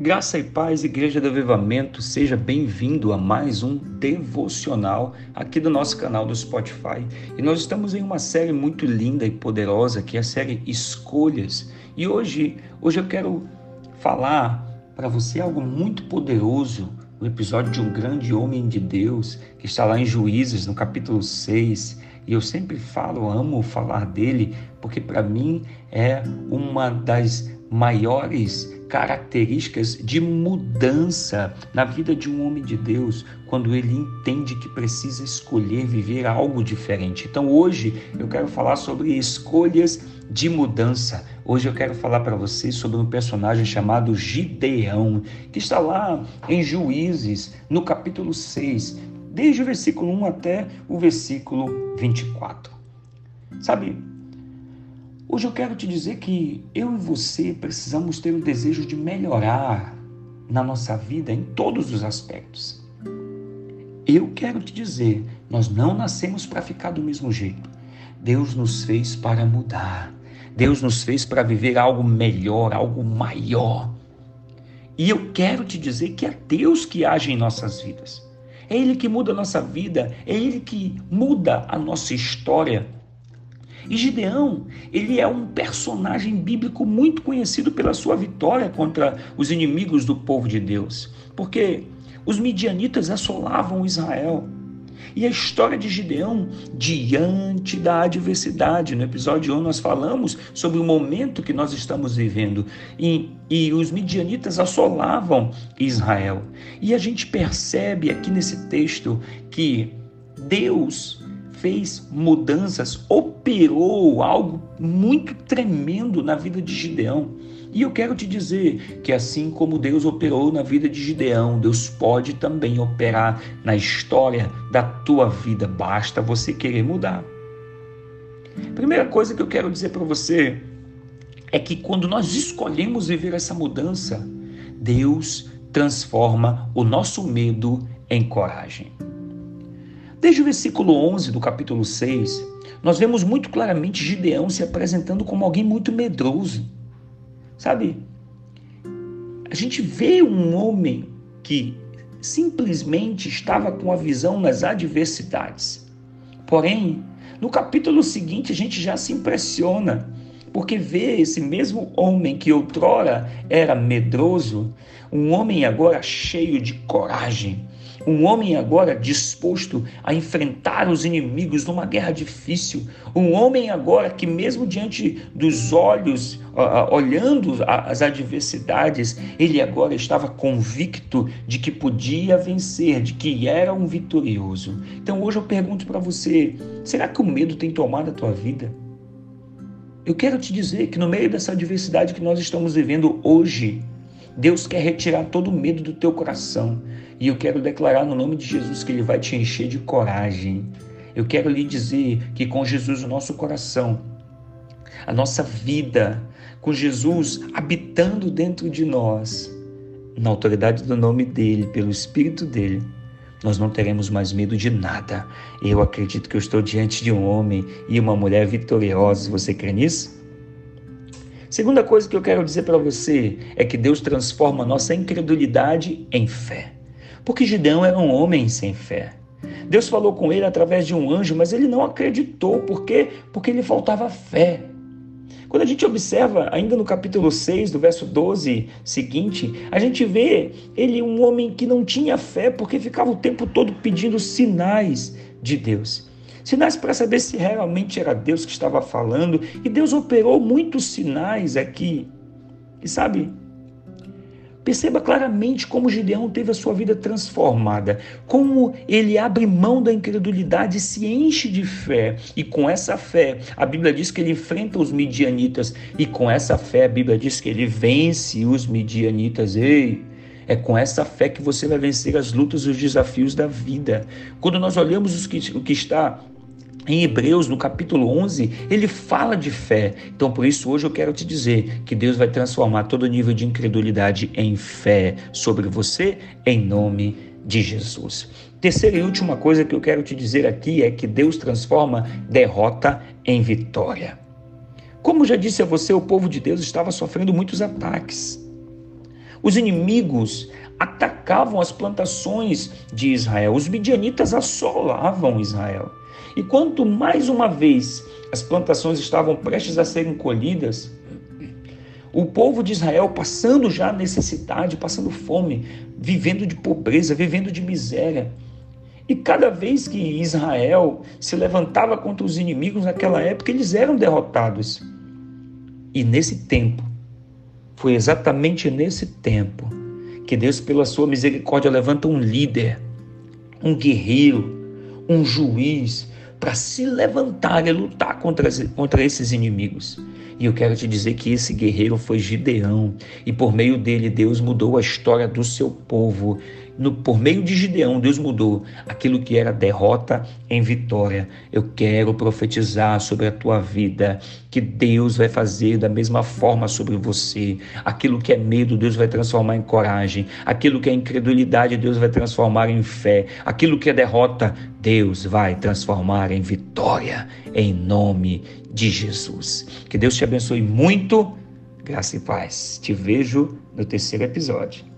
Graça e paz, Igreja do Avivamento, seja bem-vindo a mais um devocional aqui do nosso canal do Spotify. E nós estamos em uma série muito linda e poderosa, que é a série Escolhas. E hoje, hoje eu quero falar para você algo muito poderoso, o episódio de um grande homem de Deus, que está lá em Juízes, no capítulo 6. E eu sempre falo, amo falar dele, porque para mim é uma das maiores características de mudança na vida de um homem de Deus quando ele entende que precisa escolher viver algo diferente. Então hoje eu quero falar sobre escolhas de mudança. Hoje eu quero falar para vocês sobre um personagem chamado Gideão, que está lá em Juízes, no capítulo 6, desde o versículo 1 até o versículo 24. Sabe, Hoje eu quero te dizer que eu e você precisamos ter o desejo de melhorar na nossa vida em todos os aspectos. Eu quero te dizer, nós não nascemos para ficar do mesmo jeito. Deus nos fez para mudar. Deus nos fez para viver algo melhor, algo maior. E eu quero te dizer que é Deus que age em nossas vidas. É Ele que muda a nossa vida, é Ele que muda a nossa história. E Gideão, ele é um personagem bíblico muito conhecido pela sua vitória contra os inimigos do povo de Deus, porque os midianitas assolavam Israel. E a história de Gideão diante da adversidade. No episódio 1 nós falamos sobre o momento que nós estamos vivendo. E, e os midianitas assolavam Israel. E a gente percebe aqui nesse texto que Deus fez mudanças, operou algo muito tremendo na vida de Gideão. E eu quero te dizer que assim como Deus operou na vida de Gideão, Deus pode também operar na história da tua vida, basta você querer mudar. Primeira coisa que eu quero dizer para você é que quando nós escolhemos viver essa mudança, Deus transforma o nosso medo em coragem. Desde o versículo 11 do capítulo 6, nós vemos muito claramente Gideão se apresentando como alguém muito medroso. Sabe? A gente vê um homem que simplesmente estava com a visão nas adversidades. Porém, no capítulo seguinte, a gente já se impressiona, porque vê esse mesmo homem que outrora era medroso, um homem agora cheio de coragem, um homem agora disposto a enfrentar os inimigos numa guerra difícil. Um homem agora que, mesmo diante dos olhos, olhando as adversidades, ele agora estava convicto de que podia vencer, de que era um vitorioso. Então hoje eu pergunto para você: será que o medo tem tomado a tua vida? Eu quero te dizer que no meio dessa adversidade que nós estamos vivendo hoje, Deus quer retirar todo o medo do teu coração. E eu quero declarar no nome de Jesus que Ele vai te encher de coragem. Eu quero lhe dizer que com Jesus o nosso coração, a nossa vida, com Jesus habitando dentro de nós, na autoridade do nome dEle, pelo Espírito dEle, nós não teremos mais medo de nada. Eu acredito que eu estou diante de um homem e uma mulher vitoriosos. Você crê nisso? Segunda coisa que eu quero dizer para você é que Deus transforma a nossa incredulidade em fé. Porque Gideão era um homem sem fé. Deus falou com ele através de um anjo, mas ele não acreditou. Por quê? Porque lhe faltava fé. Quando a gente observa, ainda no capítulo 6, do verso 12 seguinte, a gente vê ele um homem que não tinha fé porque ficava o tempo todo pedindo sinais de Deus sinais para saber se realmente era Deus que estava falando. E Deus operou muitos sinais aqui. E sabe, Perceba claramente como Gideão teve a sua vida transformada, como ele abre mão da incredulidade e se enche de fé. E com essa fé, a Bíblia diz que ele enfrenta os midianitas, e com essa fé, a Bíblia diz que ele vence os midianitas. Ei, é com essa fé que você vai vencer as lutas e os desafios da vida. Quando nós olhamos o que está em Hebreus, no capítulo 11, ele fala de fé. Então, por isso, hoje eu quero te dizer que Deus vai transformar todo nível de incredulidade em fé sobre você, em nome de Jesus. Terceira e última coisa que eu quero te dizer aqui é que Deus transforma derrota em vitória. Como já disse a você, o povo de Deus estava sofrendo muitos ataques. Os inimigos atacavam as plantações de Israel, os midianitas assolavam Israel. E quanto mais uma vez as plantações estavam prestes a serem colhidas, o povo de Israel passando já necessidade, passando fome, vivendo de pobreza, vivendo de miséria. E cada vez que Israel se levantava contra os inimigos naquela época, eles eram derrotados. E nesse tempo, foi exatamente nesse tempo que Deus, pela sua misericórdia, levanta um líder, um guerreiro, um juiz, para se levantar e lutar contra, contra esses inimigos. E eu quero te dizer que esse guerreiro foi Gideão, e por meio dele Deus mudou a história do seu povo. No, por meio de Gideão, Deus mudou aquilo que era derrota em vitória. Eu quero profetizar sobre a tua vida que Deus vai fazer da mesma forma sobre você. Aquilo que é medo, Deus vai transformar em coragem. Aquilo que é incredulidade, Deus vai transformar em fé. Aquilo que é derrota, Deus vai transformar em vitória, em nome de Jesus. Que Deus te abençoe muito. Graça e paz. Te vejo no terceiro episódio.